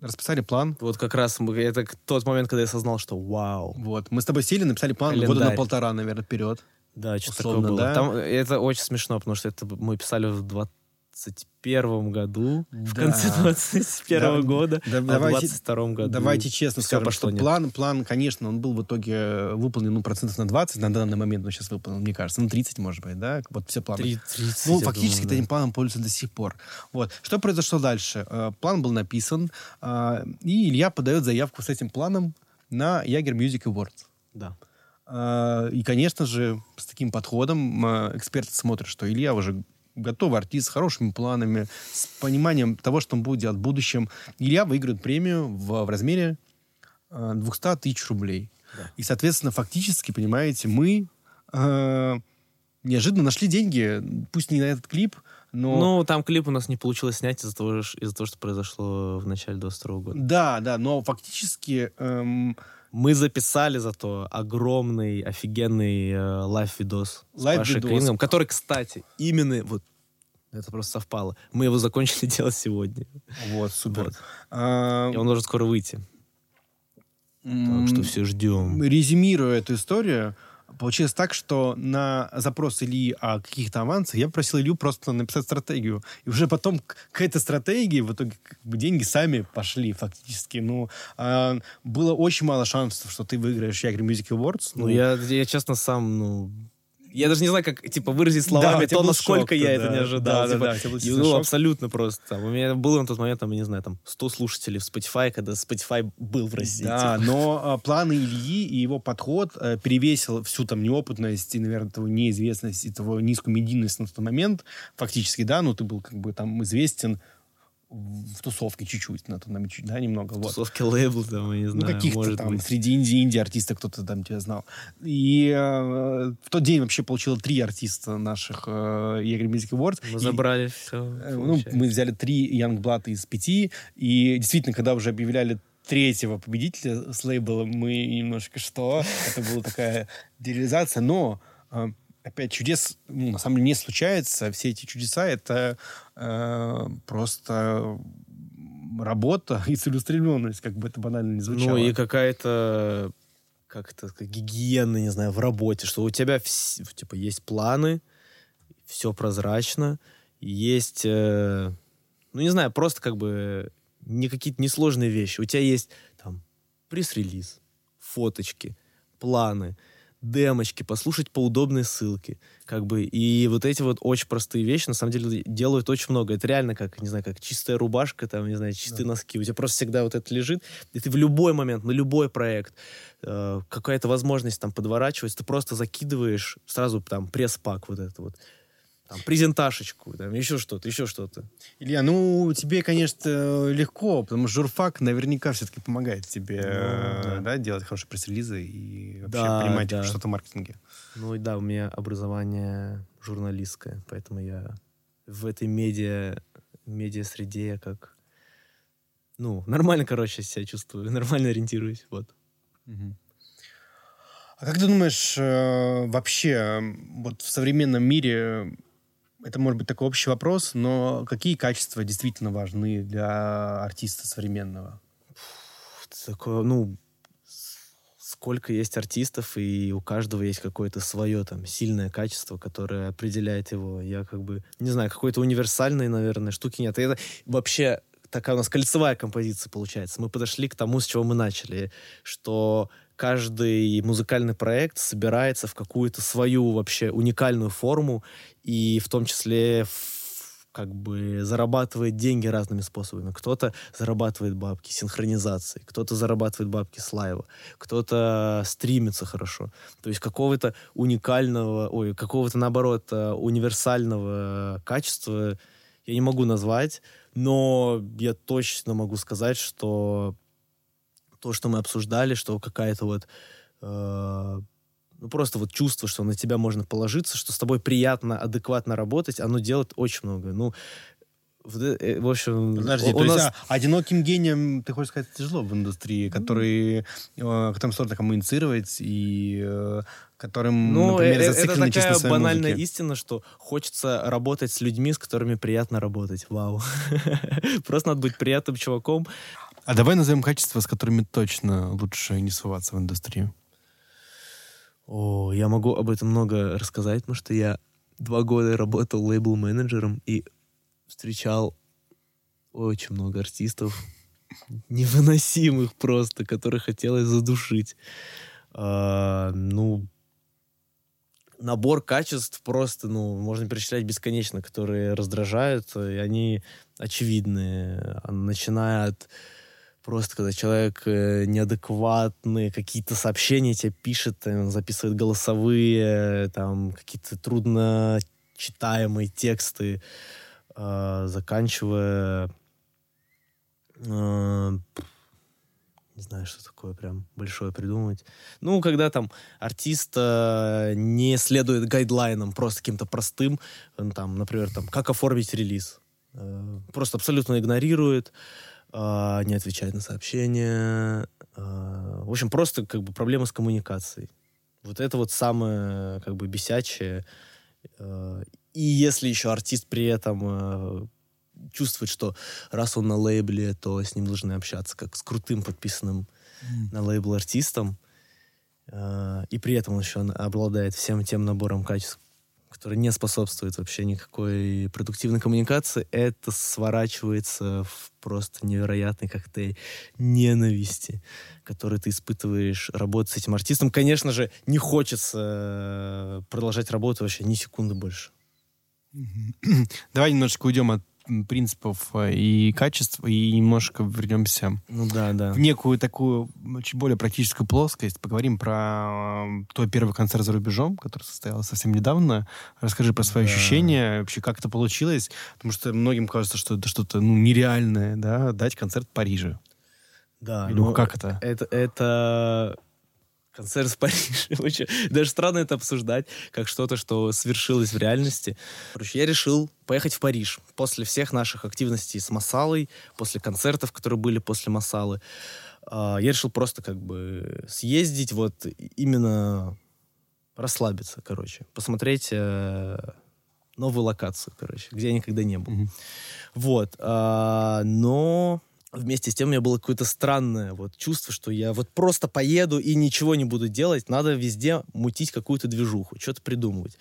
расписали план. Вот как раз это тот момент, когда я осознал, что вау. Вот. Мы с тобой сели, написали план Календарь. года на полтора, наверное, вперед. Да, что-то такое было. Да? Там, это очень смешно, потому что это мы писали в 20 21 году, да. в конце 21 да, года, да, а давайте, в 22 году Давайте честно все скажем, пошло что план, план, конечно, он был в итоге выполнен ну, процентов на 20 на данный момент, но сейчас выполнен, мне кажется, ну 30, может быть, да, вот все планы. 30, ну, фактически думаю, этим да. планом пользуются до сих пор. Вот. Что произошло дальше? Э, план был написан, э, и Илья подает заявку с этим планом на Ягер Music Awards. Да. Э, и, конечно же, с таким подходом эксперты смотрят, что Илья уже готовый артист с хорошими планами, с пониманием того, что он будет делать в будущем. Илья выиграет премию в, в размере э, 200 тысяч рублей. Да. И, соответственно, фактически, понимаете, мы э, неожиданно нашли деньги, пусть не на этот клип, но... Ну, там клип у нас не получилось снять из-за того, из того что произошло в начале 22 года. Да, да, но фактически... Эм... Мы записали зато огромный, офигенный э, лайв-видос с Пашей Клингом, который, кстати, именно вот это просто совпало. Мы его закончили делать сегодня. Вот, супер. Вот. А... И он должен скоро выйти. Так что все ждем. Резюмируя эту историю, Получилось так, что на запрос Ильи о каких-то авансах я попросил Илью просто написать стратегию. И уже потом к этой стратегии в итоге как бы, деньги сами пошли фактически. Ну, э, было очень мало шансов, что ты выиграешь Ягри Music Awards. Ну, ну я, я честно сам, ну, я даже не знаю, как, типа, выразить словами да, то, насколько я да, это не ожидал. Да, типа, да, да, и, ну, шок. абсолютно просто. Там, у меня было на тот момент, там, я не знаю, там, 100 слушателей в Spotify, когда Spotify был в России. Да, типа. но а, планы Ильи и его подход а, перевесил всю там неопытность и, наверное, твою неизвестность и твою низкую медийность на тот момент. Фактически, да, ну, ты был как бы там известен в тусовке чуть-чуть, на, на, да, немного. В вот. тусовке лейбл, там, я не ну, знаю, Ну, каких-то там, быть. среди инди-инди артистов кто-то там тебя знал. И э, в тот день вообще получило три артиста наших э, Игорь Music Awards. Мы и, забрали все. Э, ну, мы взяли три Youngblood из пяти, и действительно, когда уже объявляли третьего победителя с лейбла, мы немножко что? Это была такая дереализация, но... Э, опять чудес, ну, на самом деле, не случается. Все эти чудеса — это э, просто работа и целеустремленность, как бы это банально не звучало. Ну и какая-то как это гигиена, не знаю, в работе, что у тебя вс- типа есть планы, все прозрачно, есть, э, ну не знаю, просто как бы не какие-то несложные вещи. У тебя есть там пресс-релиз, фоточки, планы, демочки, послушать по удобной ссылке. Как бы, и вот эти вот очень простые вещи, на самом деле, делают очень много. Это реально как, не знаю, как чистая рубашка, там, не знаю, чистые да. носки. У тебя просто всегда вот это лежит, и ты в любой момент, на любой проект, э, какая-то возможность там подворачивать, ты просто закидываешь сразу там пресс-пак вот это вот там, презентажечку, там, еще что-то, еще что-то. Илья, ну, тебе, конечно, легко, потому что журфак наверняка все-таки помогает тебе ну, да. Да, делать хорошие пресс-релизы и вообще да, понимать да. что-то в маркетинге. Ну и да, у меня образование журналистское, поэтому я в этой медиа, медиа-среде я как... Ну, нормально, короче, себя чувствую, нормально ориентируюсь, вот. Угу. А как ты думаешь, э, вообще, вот в современном мире это может быть такой общий вопрос, но какие качества действительно важны для артиста современного? Такое, ну, сколько есть артистов, и у каждого есть какое-то свое там сильное качество, которое определяет его. Я как бы, не знаю, какой-то универсальной, наверное, штуки нет. это вообще такая у нас кольцевая композиция получается. Мы подошли к тому, с чего мы начали, что каждый музыкальный проект собирается в какую-то свою вообще уникальную форму и в том числе в как бы зарабатывает деньги разными способами. Кто-то зарабатывает бабки синхронизацией, кто-то зарабатывает бабки с лайва, кто-то стримится хорошо. То есть какого-то уникального, ой, какого-то, наоборот, э, универсального качества я не могу назвать, но я точно могу сказать, что то, что мы обсуждали, что какая-то вот э, ну, просто вот чувство, что на тебя можно положиться, что с тобой приятно, адекватно работать, оно делает очень много. Ну, в, э, в общем, Подожди, у, то нас... есть, а, одиноким гением, ты хочешь сказать, тяжело в индустрии, который, э, которым сложно коммуницировать и э, которым, ну, например, э, это такая банальная музыке. истина, что хочется работать с людьми, с которыми приятно работать. Вау. Просто надо быть приятным чуваком. А давай назовем качества, с которыми точно лучше не соваться в индустрию. О, я могу об этом много рассказать, потому что я два года работал лейбл-менеджером и встречал очень много артистов, невыносимых просто, которых хотелось задушить. А, ну, набор качеств просто, ну, можно перечислять бесконечно, которые раздражают, и они очевидные, начиная от просто когда человек э, неадекватный, какие-то сообщения тебе пишет, записывает голосовые, там какие-то трудно читаемые тексты, э, заканчивая э, не знаю, что такое прям большое придумать. Ну, когда там артист э, не следует гайдлайнам, просто каким-то простым, там, например, там, как оформить релиз. Э, просто абсолютно игнорирует. А, не отвечает на сообщения. А, в общем, просто как бы проблема с коммуникацией. Вот это вот самое как бы бесячее. А, и если еще артист при этом чувствует, что раз он на лейбле, то с ним должны общаться как с крутым подписанным mm. на лейбл артистом, и при этом он еще обладает всем тем набором качеств, который не способствует вообще никакой продуктивной коммуникации, это сворачивается в просто невероятный коктейль ненависти, который ты испытываешь работать с этим артистом. Конечно же, не хочется э, продолжать работу вообще ни секунды больше. Давай немножечко уйдем от принципов э, и качеств, и немножко вернемся ну, да, да. в некую такую чуть более практическую плоскость. Поговорим про э, твой первый концерт за рубежом, который состоялся совсем недавно. Расскажи про свои да. ощущения, вообще как это получилось, потому что многим кажется, что это что-то ну, нереальное, да, дать концерт в Париже. Да, Или ну, как это? Это, это Концерт в Париже. Даже странно это обсуждать, как что-то, что свершилось в реальности. Короче, я решил поехать в Париж. После всех наших активностей с Масалой, после концертов, которые были после Масалы, а, я решил просто как бы съездить, вот именно расслабиться, короче. Посмотреть э, новую локацию, короче, где я никогда не был. Mm-hmm. Вот. А, но вместе с тем у меня было какое-то странное вот чувство, что я вот просто поеду и ничего не буду делать, надо везде мутить какую-то движуху, что-то придумывать.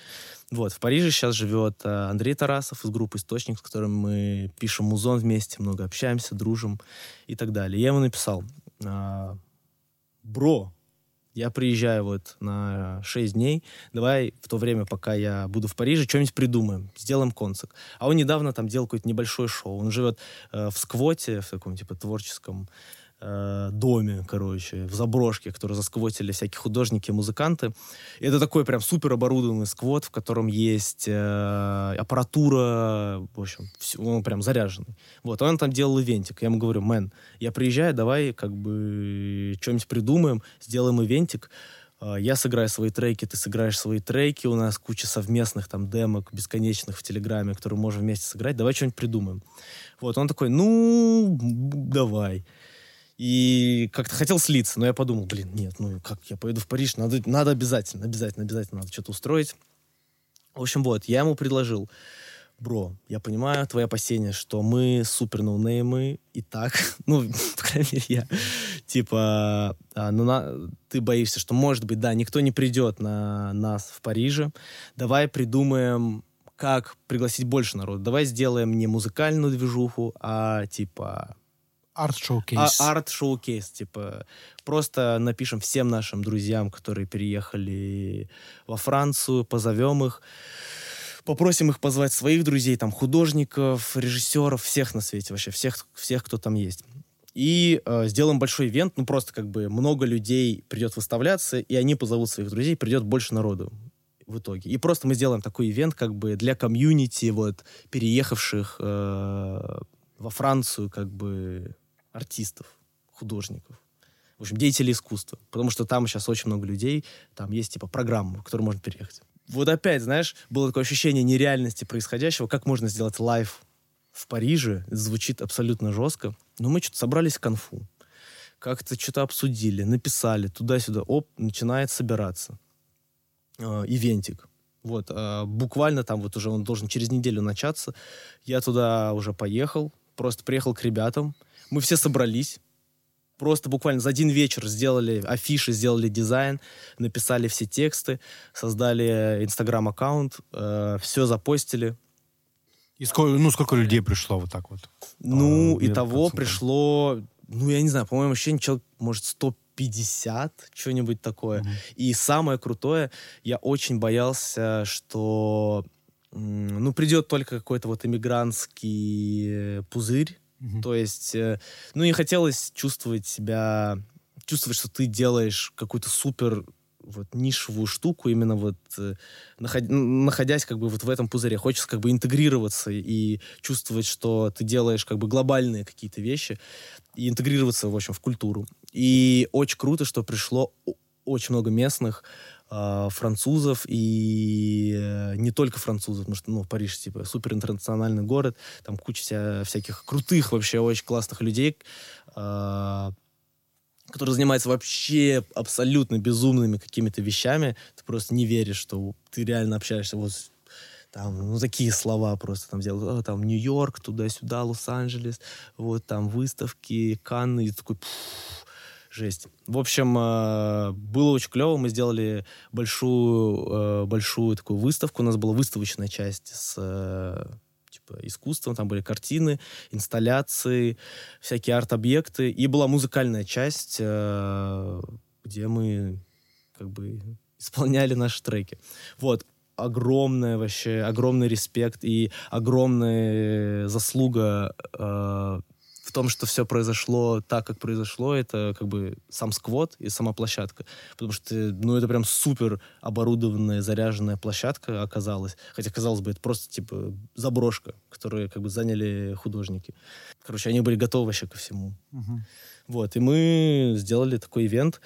Вот, в Париже сейчас живет а, Андрей Тарасов из группы «Источник», с которым мы пишем музон вместе, много общаемся, дружим и так далее. Я ему написал, а, бро, я приезжаю вот на 6 дней, давай в то время, пока я буду в Париже, что-нибудь придумаем, сделаем концерт. А он недавно там делал какое-то небольшое шоу. Он живет э, в Сквоте, в таком типа творческом э, доме, короче, в заброшке, который засквотили всякие художники, музыканты. И это такой прям супер оборудованный сквот, в котором есть э, аппаратура, в общем, все, он прям заряженный. Вот, он там делал ивентик. Я ему говорю, мэн, я приезжаю, давай как бы что-нибудь придумаем, сделаем ивентик. Э, я сыграю свои треки, ты сыграешь свои треки, у нас куча совместных там демок бесконечных в Телеграме, которые можем вместе сыграть, давай что-нибудь придумаем. Вот, он такой, ну, давай. И как-то хотел слиться, но я подумал, блин, нет, ну как, я поеду в Париж, надо, надо обязательно, обязательно, обязательно надо что-то устроить. В общем, вот, я ему предложил, бро, я понимаю твои опасения, что мы супер ноунеймы и так, ну, по крайней мере, я, типа, а, ну, на, ты боишься, что, может быть, да, никто не придет на нас в Париже, давай придумаем, как пригласить больше народу, давай сделаем не музыкальную движуху, а, типа, Арт-шоукейс. а, арт-шоукейс, типа, просто напишем всем нашим друзьям, которые переехали во Францию, позовем их, попросим их позвать своих друзей, там, художников, режиссеров, всех на свете вообще, всех, всех кто там есть. И э, сделаем большой ивент, ну, просто как бы много людей придет выставляться, и они позовут своих друзей, придет больше народу в итоге. И просто мы сделаем такой ивент как бы для комьюнити, вот, переехавших э, во Францию, как бы, артистов, художников. В общем, деятелей искусства. Потому что там сейчас очень много людей, там есть типа программа, в которую можно переехать. Вот опять, знаешь, было такое ощущение нереальности происходящего. Как можно сделать лайв в Париже? Звучит абсолютно жестко. Но мы что-то собрались в конфу. Как-то что-то обсудили, написали туда-сюда. Оп, начинает собираться. Э, ивентик. Вот, э, буквально там вот уже он должен через неделю начаться. Я туда уже поехал, просто приехал к ребятам. Мы все собрались, просто буквально за один вечер сделали афиши, сделали дизайн, написали все тексты, создали инстаграм-аккаунт, э, все запостили. И сколько, ну, сколько людей пришло вот так вот? Ну, А, и того пришло, ну, я не знаю, по-моему, ощущение, человек, может, 150, что-нибудь такое. Мгм. И самое крутое, я очень боялся, что ну, придет только какой-то вот иммигрантский э, пузырь. Мгм. То есть, э, ну, не хотелось чувствовать себя, чувствовать, что ты делаешь какую-то супер вот нишевую штуку, именно вот э, наход- н- находясь как бы вот в этом пузыре. Хочется как бы интегрироваться и чувствовать, что ты делаешь как бы глобальные какие-то вещи и интегрироваться, в общем, в культуру. И очень круто, что пришло очень много местных французов и э, не только французов, потому что, ну, Париж, типа, супер интернациональный город, там куча вся- всяких крутых, вообще очень классных людей, а, которые занимаются вообще абсолютно безумными какими-то вещами. Ты просто не веришь, что ты реально общаешься вот там, ну, такие слова просто там делают. «А, там, Нью-Йорк, туда-сюда, Лос-Анджелес, вот там выставки, Канны, и такой, «Пф, жесть. В общем, э, было очень клево. Мы сделали большую, э, большую такую выставку. У нас была выставочная часть с э, типа искусством. Там были картины, инсталляции, всякие арт-объекты. И была музыкальная часть, где мы как бы исполняли наши треки. Вот. Огромная вообще, огромный респект и огромная заслуга том, что все произошло так, как произошло, это как бы сам сквот и сама площадка. Потому что, ну, это прям супер оборудованная, заряженная площадка оказалась. Хотя, казалось бы, это просто, типа, заброшка, которую как бы заняли художники. Короче, они были готовы вообще ко всему. Мгм. Вот, и мы сделали такой ивент.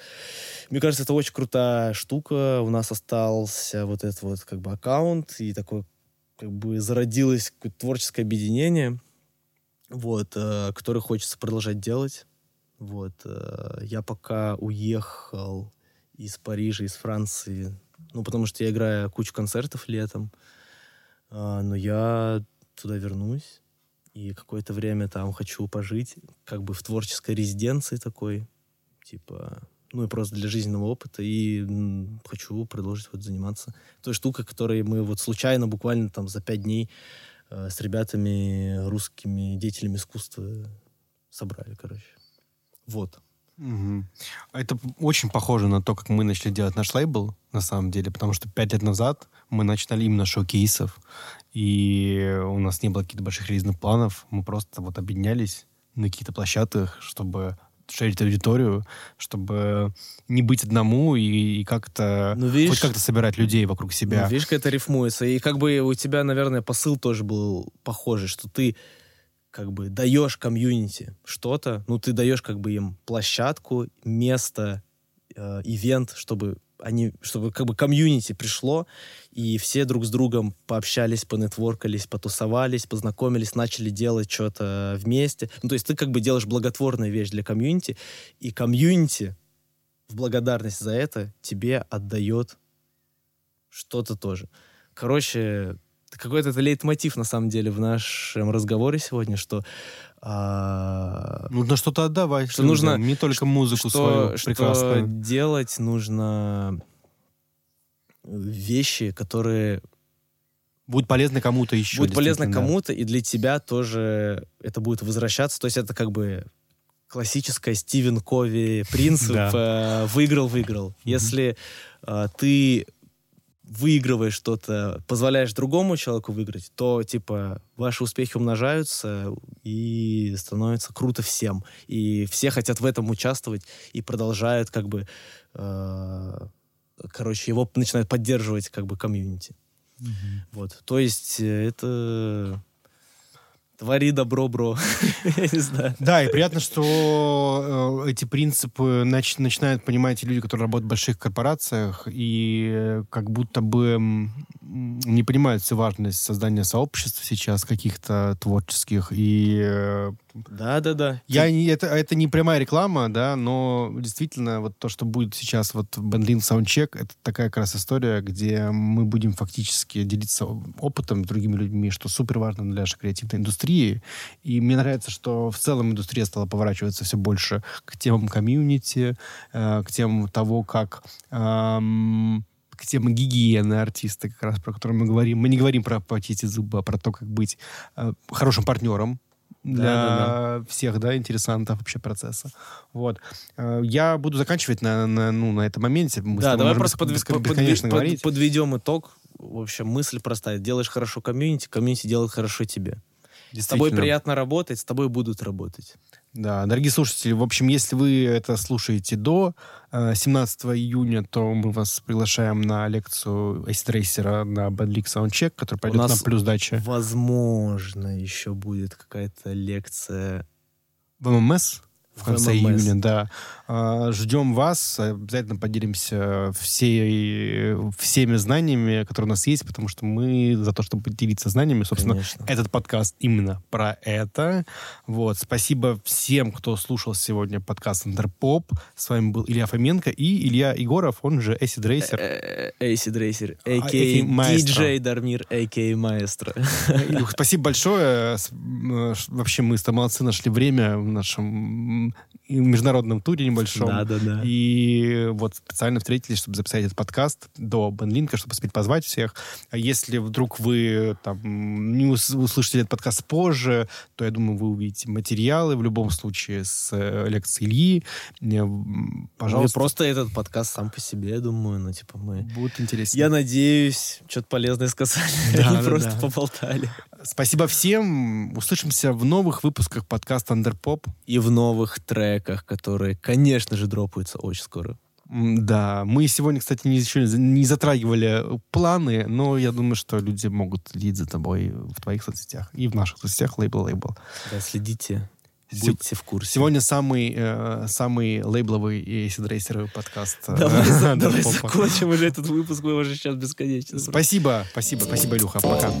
Мне кажется, это очень крутая штука. У нас остался вот этот вот как бы аккаунт, и такой как бы зародилось какое-то творческое объединение, вот, э, которое хочется продолжать делать. Вот, э, я пока уехал из Парижа, из Франции, ну, потому что я играю кучу концертов летом, а, но я туда вернусь. И какое-то время там хочу пожить, как бы в творческой резиденции такой, типа, ну и просто для жизненного опыта, и хочу продолжить вот заниматься той штукой, которой мы вот случайно, буквально там за пять дней э, с ребятами, русскими деятелями искусства собрали, короче. Вот. Мгм. Это очень похоже на то, как мы начали делать наш лейбл, на самом деле, потому что пять лет назад мы начинали именно шоу-кейсов, и у нас не было каких-то больших релизных планов, мы просто вот объединялись на каких-то площадках, чтобы шерить аудиторию, чтобы не быть одному и, и как-то Ну, видишь- хоть как-то собирать людей вокруг себя. Ну, видишь, как это рифмуется. И как бы у тебя, наверное, посыл тоже был похожий, что ты как бы даешь комьюнити что-то, ну, ты даешь как бы им площадку, место, э, ивент, чтобы они, чтобы как бы комьюнити пришло, и все друг с другом пообщались, понетворкались, потусовались, познакомились, начали делать что-то вместе. Ну, то есть ты как бы делаешь благотворную вещь для комьюнити, и комьюнити в благодарность за это тебе отдает что-то тоже. Короче, какой-то это лейтмотив, на самом деле, в нашем разговоре сегодня, что... а, Нужно что-то отдавать. Что людям, нужно- Не только музыку что, свою что прекрасную. делать нужно вещи, которые Будет полезно кому-то еще. будет полезно да. кому-то, и для тебя тоже это будет возвращаться. То есть это как бы классическая Стивен Кови принцип э, выиграл-выиграл. Если э, ты выигрываешь что-то, позволяешь другому человеку выиграть, то, типа, ваши успехи умножаются и становится круто всем. И все хотят в этом участвовать и продолжают, как бы, э, короче, его начинают поддерживать, как бы, комьюнити. Вот. То есть э, это... Твори добро, бро. Я не знаю. Да, и приятно, что э, эти принципы нач- начинают понимать люди, которые работают в больших корпорациях, и э, как будто бы не понимают всю важность создания сообществ сейчас каких-то творческих. И э, Да-да-да. я не, это, это не прямая реклама, да, но действительно вот то, что будет сейчас вот Бендлин Soundcheck, это такая как раз история, где мы будем фактически делиться опытом с другими людьми, что супер важно для нашей креативной индустрии. И мне нравится, что в целом индустрия стала поворачиваться все больше к темам комьюнити, э, к темам того, как эм, к теме гигиены артиста, как раз про которую мы говорим. Мы не говорим про почистить зубы, а про то, как быть э, хорошим партнером для Да, всех, да, интересантов вообще процесса. Вот. Э, Я буду заканчивать на, на, ну, на этом моменте. Мы Да, давай просто подве- бескон- под- бесконечно под- подведем итог. В общем, мысль простая. Делаешь хорошо комьюнити, комьюнити делает хорошо тебе. С тобой приятно работать, с тобой будут работать. Да, дорогие слушатели, в общем, если вы это слушаете до э, 17 июня, то мы вас приглашаем на лекцию Racer на Badlick Soundcheck, который пойдет на плюс дача. Возможно, еще будет какая-то лекция в ММС в конце ММС. июня, да. А, Ждем вас, обязательно поделимся всей, всеми знаниями, которые у нас есть, потому что мы за то, чтобы делиться знаниями, собственно, Конечно. этот подкаст именно про это. Вот. Спасибо всем, кто слушал сегодня подкаст Андерпоп. С вами был Илья Фоменко и Илья Егоров, он же Racer. Эйси Дрейсер, а, а.к.а. диджей Дармир, а.к.а. Маэстро. Спасибо большое. Ш- Вообще мы с тобой молодцы, нашли время в нашем международном туре небольшом. Да-да-да. И вот специально встретились, чтобы записать этот подкаст до Бенлинка, чтобы успеть позвать всех. А если вдруг вы там не ус- услышите этот подкаст позже, то я думаю, вы увидите материалы в любом случае с э, лекции Ильи. Пожалуйста. Пожалуйста, просто этот подкаст сам по себе, я думаю, ну, типа, мы... будет интересно. Я надеюсь, что-то полезное сказали, Да, да, просто да. поболтали. Спасибо всем. Услышимся в новых выпусках подкаста Андерпоп. И в новых треках, которые, конечно же, дропаются очень скоро. Да, мы сегодня, кстати, не, еще не затрагивали планы, но я думаю, что люди могут следить за тобой в твоих соцсетях и в наших соцсетях лейбл-лейбл. Да, следите, будьте в курсе. Сегодня самый, э, самый лейбловый и сидрейсеровый подкаст. э, Давай, за- давай закончим уже этот выпуск, мы уже сейчас бесконечно. Спасибо, спасибо, спасибо, Илюха. Пока.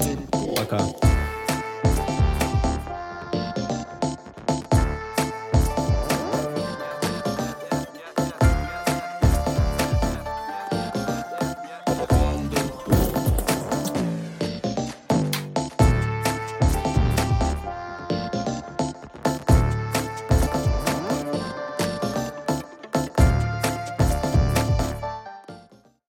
Пока.